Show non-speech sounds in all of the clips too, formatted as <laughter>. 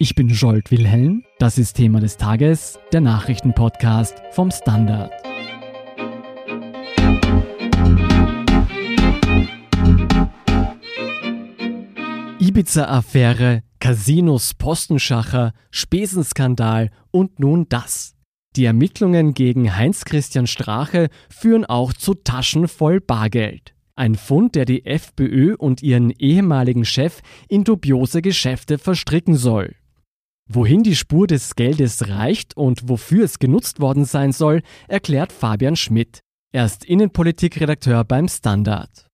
Ich bin Jolt Wilhelm. Das ist Thema des Tages, der Nachrichtenpodcast vom Standard. Ibiza-Affäre, Casinos, Postenschacher, Spesenskandal und nun das. Die Ermittlungen gegen Heinz-Christian Strache führen auch zu Taschen voll Bargeld. Ein Fund, der die FPÖ und ihren ehemaligen Chef in dubiose Geschäfte verstricken soll. Wohin die Spur des Geldes reicht und wofür es genutzt worden sein soll, erklärt Fabian Schmidt. Er ist Innenpolitikredakteur beim Standard.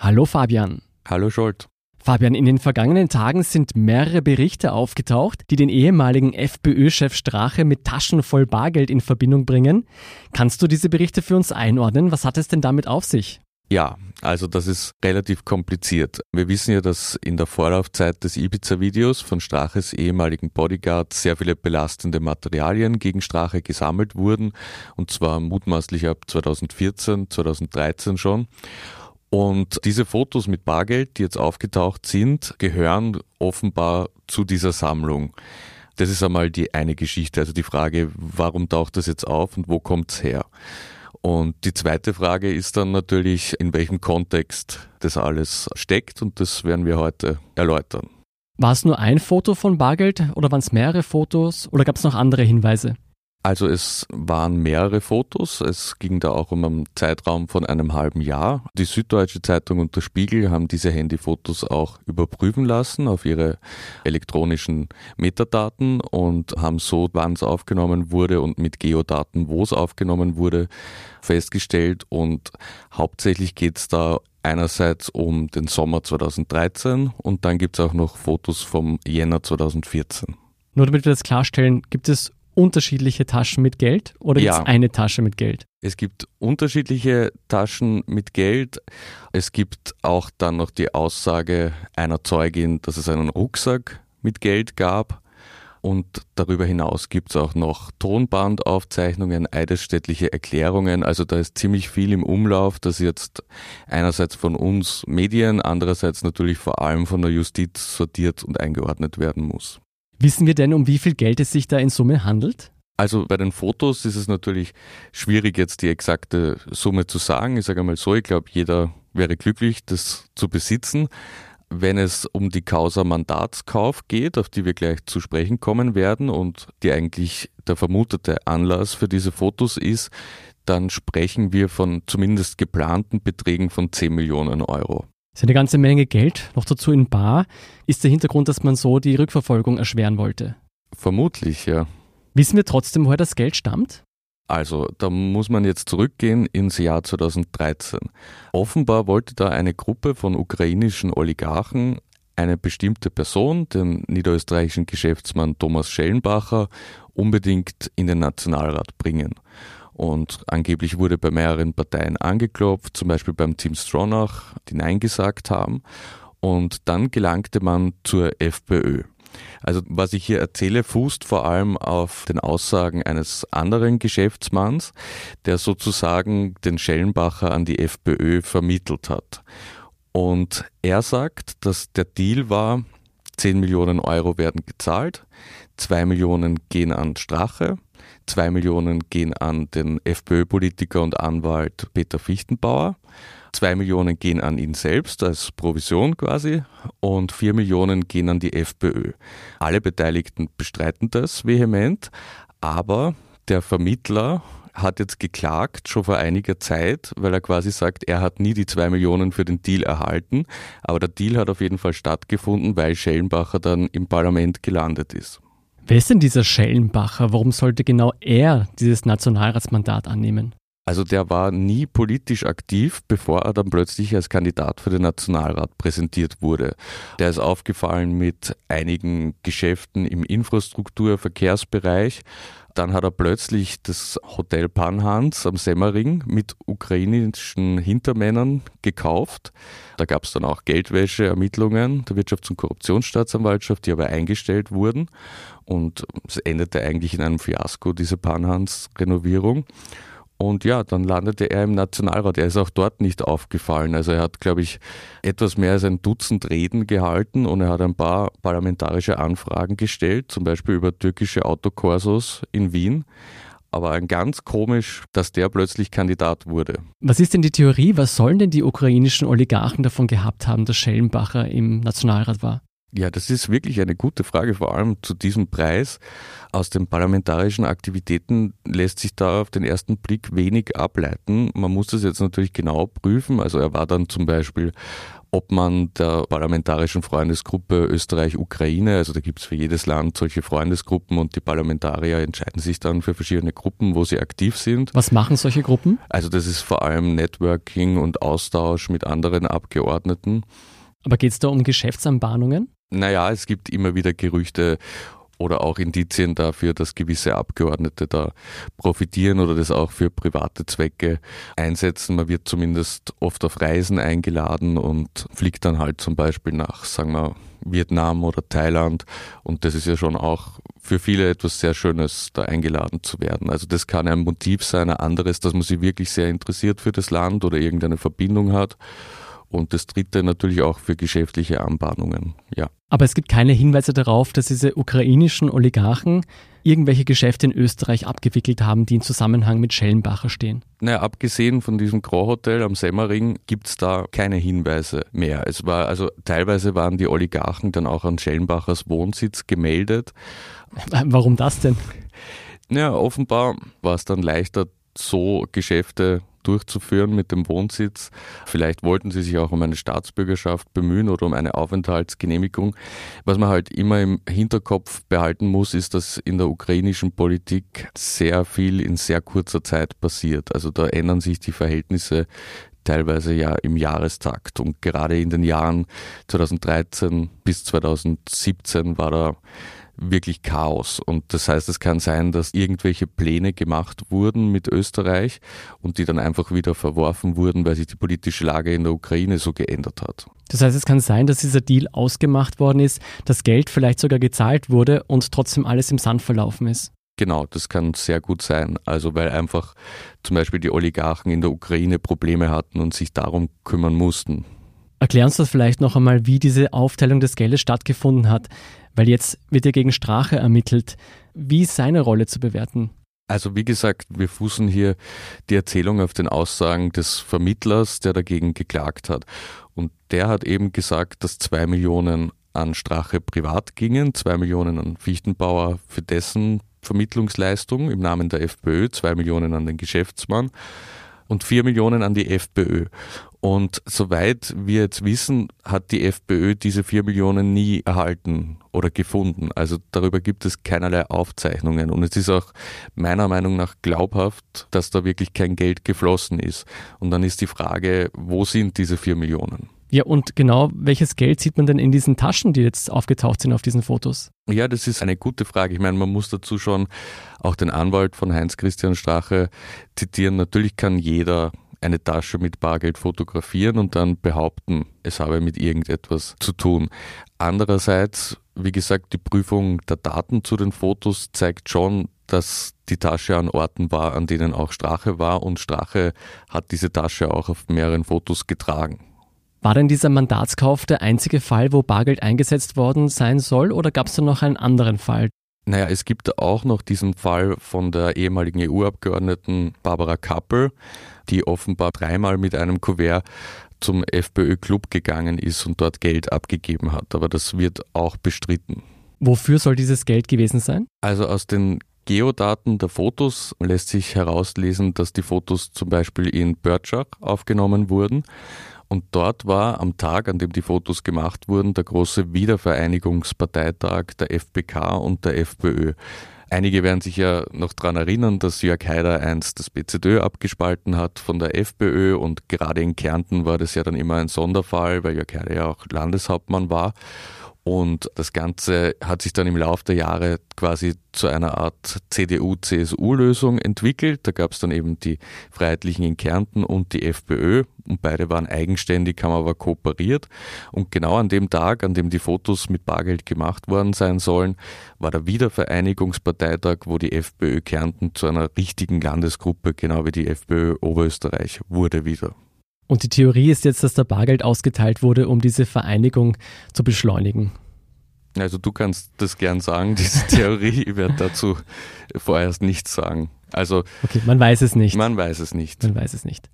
Hallo Fabian. Hallo Scholt. Fabian, in den vergangenen Tagen sind mehrere Berichte aufgetaucht, die den ehemaligen FPÖ-Chef Strache mit Taschen voll Bargeld in Verbindung bringen. Kannst du diese Berichte für uns einordnen? Was hat es denn damit auf sich? Ja, also das ist relativ kompliziert. Wir wissen ja, dass in der Vorlaufzeit des Ibiza-Videos von Straches ehemaligen Bodyguard sehr viele belastende Materialien gegen Strache gesammelt wurden, und zwar mutmaßlich ab 2014, 2013 schon. Und diese Fotos mit Bargeld, die jetzt aufgetaucht sind, gehören offenbar zu dieser Sammlung. Das ist einmal die eine Geschichte, also die Frage, warum taucht das jetzt auf und wo kommt's her? Und die zweite Frage ist dann natürlich, in welchem Kontext das alles steckt und das werden wir heute erläutern. War es nur ein Foto von Bargeld oder waren es mehrere Fotos oder gab es noch andere Hinweise? Also es waren mehrere Fotos. Es ging da auch um einen Zeitraum von einem halben Jahr. Die Süddeutsche Zeitung und der Spiegel haben diese Handyfotos auch überprüfen lassen auf ihre elektronischen Metadaten und haben so, wann es aufgenommen wurde und mit Geodaten, wo es aufgenommen wurde, festgestellt. Und hauptsächlich geht es da einerseits um den Sommer 2013 und dann gibt es auch noch Fotos vom Jänner 2014. Nur damit wir das klarstellen, gibt es unterschiedliche Taschen mit Geld oder ja. gibt es eine Tasche mit Geld? Es gibt unterschiedliche Taschen mit Geld. Es gibt auch dann noch die Aussage einer Zeugin, dass es einen Rucksack mit Geld gab. Und darüber hinaus gibt es auch noch Tonbandaufzeichnungen, eidesstättliche Erklärungen. Also da ist ziemlich viel im Umlauf, das jetzt einerseits von uns Medien, andererseits natürlich vor allem von der Justiz sortiert und eingeordnet werden muss. Wissen wir denn, um wie viel Geld es sich da in Summe handelt? Also bei den Fotos ist es natürlich schwierig, jetzt die exakte Summe zu sagen. Ich sage einmal so, ich glaube, jeder wäre glücklich, das zu besitzen. Wenn es um die Causa Mandatskauf geht, auf die wir gleich zu sprechen kommen werden und die eigentlich der vermutete Anlass für diese Fotos ist, dann sprechen wir von zumindest geplanten Beträgen von 10 Millionen Euro. Das ist eine ganze Menge Geld, noch dazu in Bar. Ist der Hintergrund, dass man so die Rückverfolgung erschweren wollte? Vermutlich, ja. Wissen wir trotzdem, woher das Geld stammt? Also, da muss man jetzt zurückgehen ins Jahr 2013. Offenbar wollte da eine Gruppe von ukrainischen Oligarchen eine bestimmte Person, den niederösterreichischen Geschäftsmann Thomas Schellenbacher, unbedingt in den Nationalrat bringen. Und angeblich wurde bei mehreren Parteien angeklopft, zum Beispiel beim Team Stronach, die Nein gesagt haben. Und dann gelangte man zur FPÖ. Also was ich hier erzähle, fußt vor allem auf den Aussagen eines anderen Geschäftsmanns, der sozusagen den Schellenbacher an die FPÖ vermittelt hat. Und er sagt, dass der Deal war, 10 Millionen Euro werden gezahlt, 2 Millionen gehen an Strache, Zwei Millionen gehen an den FPÖ-Politiker und Anwalt Peter Fichtenbauer. Zwei Millionen gehen an ihn selbst als Provision quasi und vier Millionen gehen an die FPÖ. Alle Beteiligten bestreiten das vehement, aber der Vermittler hat jetzt geklagt, schon vor einiger Zeit, weil er quasi sagt, er hat nie die zwei Millionen für den Deal erhalten, aber der Deal hat auf jeden Fall stattgefunden, weil Schellenbacher dann im Parlament gelandet ist. Wer ist denn dieser Schellenbacher? Warum sollte genau er dieses Nationalratsmandat annehmen? Also der war nie politisch aktiv, bevor er dann plötzlich als Kandidat für den Nationalrat präsentiert wurde. Der ist aufgefallen mit einigen Geschäften im Infrastruktur-, Verkehrsbereich. Dann hat er plötzlich das Hotel Panhans am Semmering mit ukrainischen Hintermännern gekauft. Da gab es dann auch Geldwäscheermittlungen der Wirtschafts- und Korruptionsstaatsanwaltschaft, die aber eingestellt wurden. Und es endete eigentlich in einem Fiasko, diese Panhans-Renovierung. Und ja, dann landete er im Nationalrat. Er ist auch dort nicht aufgefallen. Also er hat, glaube ich, etwas mehr als ein Dutzend Reden gehalten und er hat ein paar parlamentarische Anfragen gestellt, zum Beispiel über türkische Autokorsos in Wien. Aber ganz komisch, dass der plötzlich Kandidat wurde. Was ist denn die Theorie? Was sollen denn die ukrainischen Oligarchen davon gehabt haben, dass Schellenbacher im Nationalrat war? Ja, das ist wirklich eine gute Frage, vor allem zu diesem Preis. Aus den parlamentarischen Aktivitäten lässt sich da auf den ersten Blick wenig ableiten. Man muss das jetzt natürlich genau prüfen. Also er war dann zum Beispiel Obmann der parlamentarischen Freundesgruppe Österreich-Ukraine. Also da gibt es für jedes Land solche Freundesgruppen und die Parlamentarier entscheiden sich dann für verschiedene Gruppen, wo sie aktiv sind. Was machen solche Gruppen? Also das ist vor allem Networking und Austausch mit anderen Abgeordneten. Aber geht es da um Geschäftsanbahnungen? Naja, es gibt immer wieder Gerüchte oder auch Indizien dafür, dass gewisse Abgeordnete da profitieren oder das auch für private Zwecke einsetzen. Man wird zumindest oft auf Reisen eingeladen und fliegt dann halt zum Beispiel nach, sagen wir, Vietnam oder Thailand. Und das ist ja schon auch für viele etwas sehr Schönes, da eingeladen zu werden. Also das kann ein Motiv sein, ein anderes, dass man sich wirklich sehr interessiert für das Land oder irgendeine Verbindung hat. Und das dritte natürlich auch für geschäftliche Anbahnungen, ja. Aber es gibt keine Hinweise darauf, dass diese ukrainischen Oligarchen irgendwelche Geschäfte in Österreich abgewickelt haben, die in Zusammenhang mit Schellenbacher stehen. Naja, abgesehen von diesem Grand Hotel am Semmering gibt es da keine Hinweise mehr. Es war, also teilweise waren die Oligarchen dann auch an Schellenbachers Wohnsitz gemeldet. Warum das denn? Ja, offenbar war es dann leichter, so Geschäfte durchzuführen mit dem Wohnsitz. Vielleicht wollten sie sich auch um eine Staatsbürgerschaft bemühen oder um eine Aufenthaltsgenehmigung. Was man halt immer im Hinterkopf behalten muss, ist, dass in der ukrainischen Politik sehr viel in sehr kurzer Zeit passiert. Also da ändern sich die Verhältnisse teilweise ja im Jahrestakt. Und gerade in den Jahren 2013 bis 2017 war da wirklich Chaos. Und das heißt, es kann sein, dass irgendwelche Pläne gemacht wurden mit Österreich und die dann einfach wieder verworfen wurden, weil sich die politische Lage in der Ukraine so geändert hat. Das heißt, es kann sein, dass dieser Deal ausgemacht worden ist, das Geld vielleicht sogar gezahlt wurde und trotzdem alles im Sand verlaufen ist. Genau, das kann sehr gut sein. Also weil einfach zum Beispiel die Oligarchen in der Ukraine Probleme hatten und sich darum kümmern mussten. Erklär uns das vielleicht noch einmal, wie diese Aufteilung des Geldes stattgefunden hat. Weil jetzt wird ja gegen Strache ermittelt. Wie ist seine Rolle zu bewerten? Also wie gesagt, wir fußen hier die Erzählung auf den Aussagen des Vermittlers, der dagegen geklagt hat. Und der hat eben gesagt, dass zwei Millionen an Strache privat gingen, zwei Millionen an Fichtenbauer für dessen Vermittlungsleistung im Namen der FPÖ, zwei Millionen an den Geschäftsmann und vier Millionen an die FPÖ. Und soweit wir jetzt wissen, hat die FPÖ diese vier Millionen nie erhalten oder gefunden. Also darüber gibt es keinerlei Aufzeichnungen. Und es ist auch meiner Meinung nach glaubhaft, dass da wirklich kein Geld geflossen ist. Und dann ist die Frage, wo sind diese vier Millionen? Ja, und genau, welches Geld sieht man denn in diesen Taschen, die jetzt aufgetaucht sind auf diesen Fotos? Ja, das ist eine gute Frage. Ich meine, man muss dazu schon auch den Anwalt von Heinz-Christian Strache zitieren. Natürlich kann jeder eine Tasche mit Bargeld fotografieren und dann behaupten, es habe mit irgendetwas zu tun. Andererseits, wie gesagt, die Prüfung der Daten zu den Fotos zeigt schon, dass die Tasche an Orten war, an denen auch Strache war und Strache hat diese Tasche auch auf mehreren Fotos getragen. War denn dieser Mandatskauf der einzige Fall, wo Bargeld eingesetzt worden sein soll, oder gab es da noch einen anderen Fall? Naja, es gibt auch noch diesen Fall von der ehemaligen EU-Abgeordneten Barbara Kappel, die offenbar dreimal mit einem Kuvert zum FPÖ-Club gegangen ist und dort Geld abgegeben hat. Aber das wird auch bestritten. Wofür soll dieses Geld gewesen sein? Also aus den Geodaten der Fotos lässt sich herauslesen, dass die Fotos zum Beispiel in Börtschach aufgenommen wurden. Und dort war am Tag, an dem die Fotos gemacht wurden, der große Wiedervereinigungsparteitag der FPK und der FPÖ. Einige werden sich ja noch daran erinnern, dass Jörg Haider einst das BZÖ abgespalten hat von der FPÖ und gerade in Kärnten war das ja dann immer ein Sonderfall, weil Jörg Haider ja auch Landeshauptmann war. Und das Ganze hat sich dann im Laufe der Jahre quasi zu einer Art CDU-CSU-Lösung entwickelt. Da gab es dann eben die Freiheitlichen in Kärnten und die FPÖ. Und beide waren eigenständig, haben aber kooperiert. Und genau an dem Tag, an dem die Fotos mit Bargeld gemacht worden sein sollen, war der Wiedervereinigungsparteitag, wo die FPÖ Kärnten zu einer richtigen Landesgruppe, genau wie die FPÖ Oberösterreich, wurde wieder. Und die Theorie ist jetzt, dass da Bargeld ausgeteilt wurde, um diese Vereinigung zu beschleunigen. Also du kannst das gern sagen, diese <laughs> Theorie, ich werde dazu vorerst nichts sagen. Also okay, man weiß es nicht. Man weiß es nicht. Man weiß es nicht.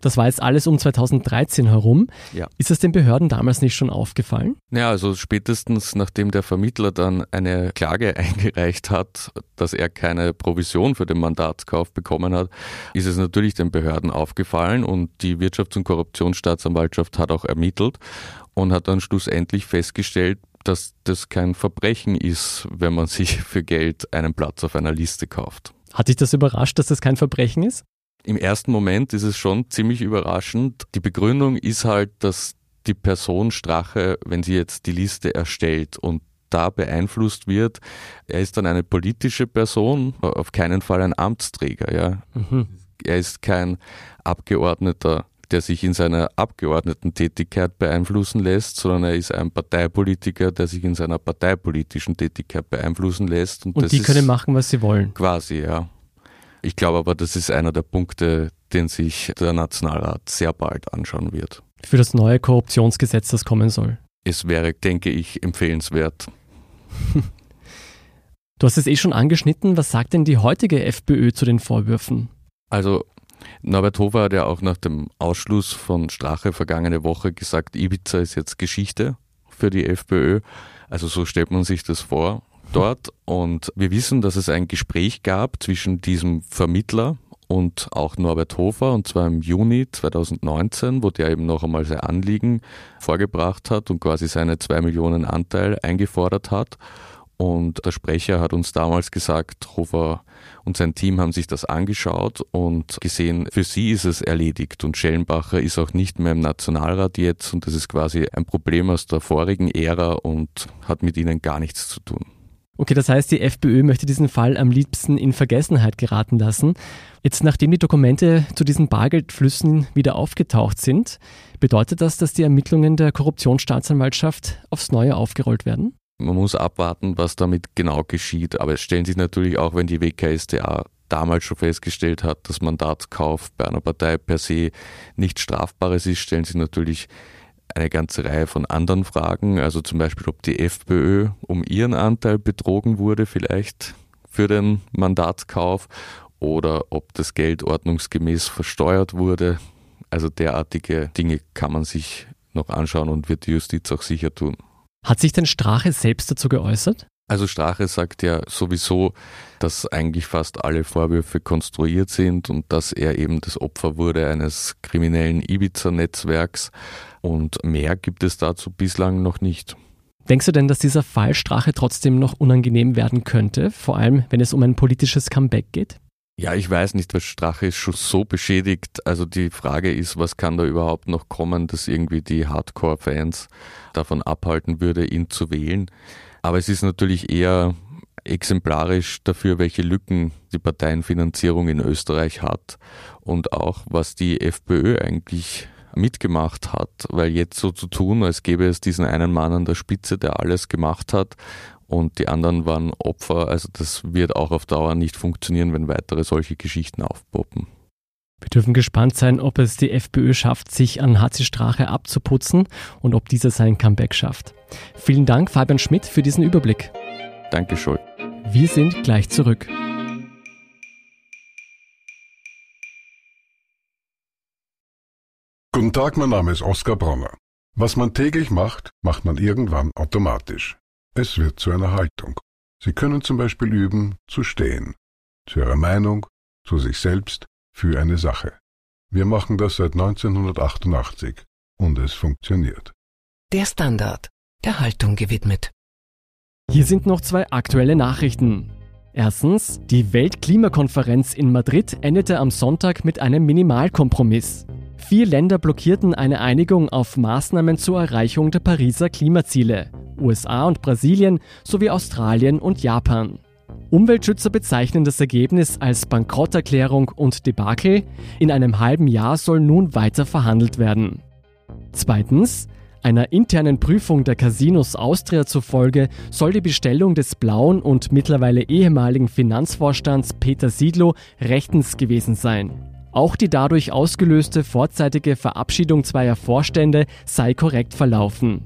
Das war jetzt alles um 2013 herum. Ja. Ist es den Behörden damals nicht schon aufgefallen? Ja, also spätestens nachdem der Vermittler dann eine Klage <laughs> eingereicht hat, dass er keine Provision für den Mandatskauf bekommen hat, ist es natürlich den Behörden aufgefallen und die Wirtschafts- und Korruptionsstaatsanwaltschaft hat auch ermittelt und hat dann schlussendlich festgestellt, dass das kein Verbrechen ist, wenn man <laughs> sich für Geld einen Platz auf einer Liste kauft. Hat dich das überrascht, dass das kein Verbrechen ist? Im ersten Moment ist es schon ziemlich überraschend. Die Begründung ist halt, dass die Person Strache, wenn sie jetzt die Liste erstellt und da beeinflusst wird, er ist dann eine politische Person, auf keinen Fall ein Amtsträger. Ja. Mhm. Er ist kein Abgeordneter, der sich in seiner Abgeordnetentätigkeit beeinflussen lässt, sondern er ist ein Parteipolitiker, der sich in seiner parteipolitischen Tätigkeit beeinflussen lässt. Und, und die können machen, was sie wollen. Quasi, ja. Ich glaube aber, das ist einer der Punkte, den sich der Nationalrat sehr bald anschauen wird. Für das neue Korruptionsgesetz, das kommen soll. Es wäre, denke ich, empfehlenswert. <laughs> Du hast es eh schon angeschnitten. Was sagt denn die heutige FPÖ zu den Vorwürfen? Also Norbert Hofer hat ja auch nach dem Ausschluss von Strache vergangene Woche gesagt, Ibiza ist jetzt Geschichte für die FPÖ. Also so stellt man sich das vor dort und wir wissen, dass es ein Gespräch gab zwischen diesem Vermittler und auch Norbert Hofer und zwar im Juni 2019, wo der eben noch einmal sein Anliegen vorgebracht hat und quasi seine zwei Millionen Anteil eingefordert hat. Und der Sprecher hat uns damals gesagt, Hofer und sein Team haben sich das angeschaut und gesehen, für sie ist es erledigt und Schellenbacher ist auch nicht mehr im Nationalrat jetzt und das ist quasi ein Problem aus der vorigen Ära und hat mit ihnen gar nichts zu tun. Okay, das heißt, die FPÖ möchte diesen Fall am liebsten in Vergessenheit geraten lassen. Jetzt, nachdem die Dokumente zu diesen Bargeldflüssen wieder aufgetaucht sind, bedeutet das, dass die Ermittlungen der Korruptionsstaatsanwaltschaft aufs Neue aufgerollt werden? Man muss abwarten, was damit genau geschieht. Aber es stellen sich natürlich auch, wenn die WKSDA damals schon festgestellt hat, dass Mandatskauf bei einer Partei per se nichts Strafbares ist, stellen sich natürlich eine ganze Reihe von anderen Fragen, also zum Beispiel, ob die FPÖ um ihren Anteil betrogen wurde, vielleicht für den Mandatskauf oder ob das Geld ordnungsgemäß versteuert wurde. Also derartige Dinge kann man sich noch anschauen und wird die Justiz auch sicher tun. Hat sich denn Strache selbst dazu geäußert? Also Strache sagt ja sowieso, dass eigentlich fast alle Vorwürfe konstruiert sind und dass er eben das Opfer wurde eines kriminellen Ibiza-Netzwerks und mehr gibt es dazu bislang noch nicht. Denkst du denn, dass dieser Fall Strache trotzdem noch unangenehm werden könnte, vor allem wenn es um ein politisches Comeback geht? Ja, ich weiß nicht, was Strache ist schon so beschädigt. Also die Frage ist, was kann da überhaupt noch kommen, dass irgendwie die Hardcore-Fans davon abhalten würde, ihn zu wählen. Aber es ist natürlich eher exemplarisch dafür, welche Lücken die Parteienfinanzierung in Österreich hat und auch was die FPÖ eigentlich mitgemacht hat, weil jetzt so zu tun, als gäbe es diesen einen Mann an der Spitze, der alles gemacht hat und die anderen waren Opfer, also das wird auch auf Dauer nicht funktionieren, wenn weitere solche Geschichten aufpoppen. Wir dürfen gespannt sein, ob es die FPÖ schafft, sich an HC Strache abzuputzen und ob dieser sein Comeback schafft. Vielen Dank, Fabian Schmidt, für diesen Überblick. Danke, Scholl. Wir sind gleich zurück. Guten Tag, mein Name ist Oskar Bronner. Was man täglich macht, macht man irgendwann automatisch. Es wird zu einer Haltung. Sie können zum Beispiel üben, zu stehen. Zu Ihrer Meinung, zu sich selbst, für eine Sache. Wir machen das seit 1988 und es funktioniert. Der Standard, der Haltung gewidmet. Hier sind noch zwei aktuelle Nachrichten. Erstens, die Weltklimakonferenz in Madrid endete am Sonntag mit einem Minimalkompromiss. Vier Länder blockierten eine Einigung auf Maßnahmen zur Erreichung der Pariser Klimaziele. USA und Brasilien sowie Australien und Japan. Umweltschützer bezeichnen das Ergebnis als Bankrotterklärung und Debakel. In einem halben Jahr soll nun weiter verhandelt werden. Zweitens, einer internen Prüfung der Casinos Austria zufolge soll die Bestellung des blauen und mittlerweile ehemaligen Finanzvorstands Peter Siedlow rechtens gewesen sein. Auch die dadurch ausgelöste vorzeitige Verabschiedung zweier Vorstände sei korrekt verlaufen.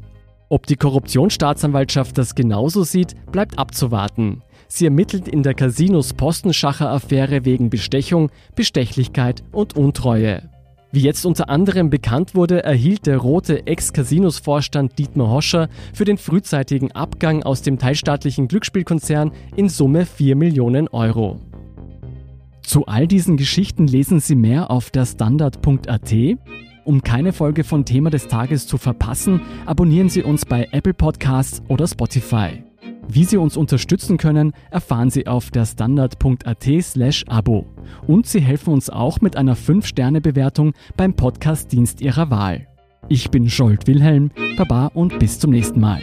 Ob die Korruptionsstaatsanwaltschaft das genauso sieht, bleibt abzuwarten. Sie ermittelt in der Casinos Postenschacher Affäre wegen Bestechung, Bestechlichkeit und Untreue. Wie jetzt unter anderem bekannt wurde, erhielt der rote Ex-Casinos-Vorstand Dietmar Hoscher für den frühzeitigen Abgang aus dem teilstaatlichen Glücksspielkonzern in Summe 4 Millionen Euro. Zu all diesen Geschichten lesen Sie mehr auf der Standard.at. Um keine Folge von Thema des Tages zu verpassen, abonnieren Sie uns bei Apple Podcasts oder Spotify. Wie Sie uns unterstützen können, erfahren Sie auf der standard.at/slash Abo. Und Sie helfen uns auch mit einer 5-Sterne-Bewertung beim Podcast-Dienst Ihrer Wahl. Ich bin Scholt Wilhelm, Baba und bis zum nächsten Mal.